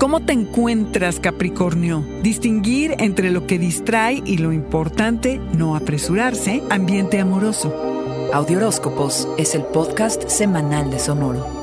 ¿Cómo te encuentras, Capricornio? Distinguir entre lo que distrae y lo importante, no apresurarse, ambiente amoroso. Audioróscopos es el podcast semanal de Sonoro.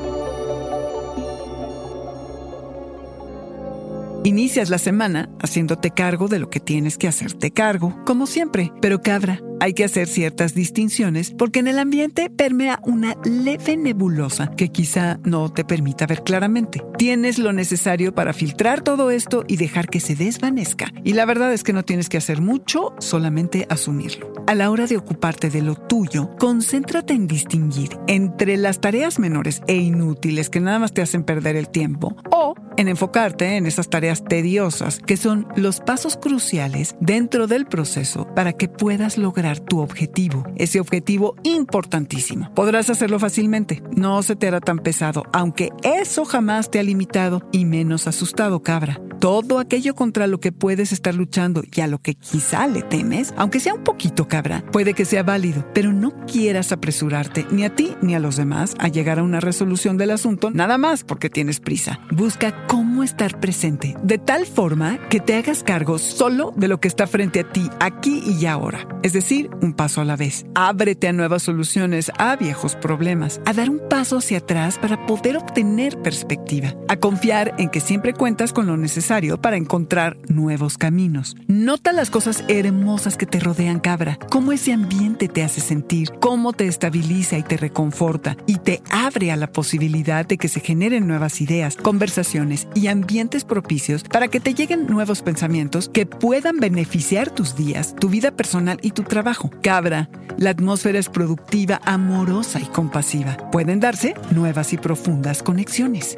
Inicias la semana haciéndote cargo de lo que tienes que hacerte cargo, como siempre, pero cabra hay que hacer ciertas distinciones porque en el ambiente permea una leve nebulosa que quizá no te permita ver claramente. Tienes lo necesario para filtrar todo esto y dejar que se desvanezca. Y la verdad es que no tienes que hacer mucho, solamente asumirlo. A la hora de ocuparte de lo tuyo, concéntrate en distinguir entre las tareas menores e inútiles que nada más te hacen perder el tiempo o en enfocarte en esas tareas tediosas que son los pasos cruciales dentro del proceso para que puedas lograr tu objetivo, ese objetivo importantísimo. Podrás hacerlo fácilmente, no se te hará tan pesado, aunque eso jamás te ha limitado y menos asustado, cabra. Todo aquello contra lo que puedes estar luchando y a lo que quizá le temes, aunque sea un poquito cabra, puede que sea válido, pero no quieras apresurarte ni a ti ni a los demás a llegar a una resolución del asunto nada más porque tienes prisa. Busca cómo estar presente, de tal forma que te hagas cargo solo de lo que está frente a ti, aquí y ahora. Es decir, un paso a la vez. Ábrete a nuevas soluciones, a viejos problemas, a dar un paso hacia atrás para poder obtener perspectiva, a confiar en que siempre cuentas con lo necesario para encontrar nuevos caminos. Nota las cosas hermosas que te rodean, cabra, cómo ese ambiente te hace sentir, cómo te estabiliza y te reconforta y te abre a la posibilidad de que se generen nuevas ideas, conversaciones y ambientes propicios para que te lleguen nuevos pensamientos que puedan beneficiar tus días, tu vida personal y tu trabajo Cabra, la atmósfera es productiva, amorosa y compasiva. Pueden darse nuevas y profundas conexiones.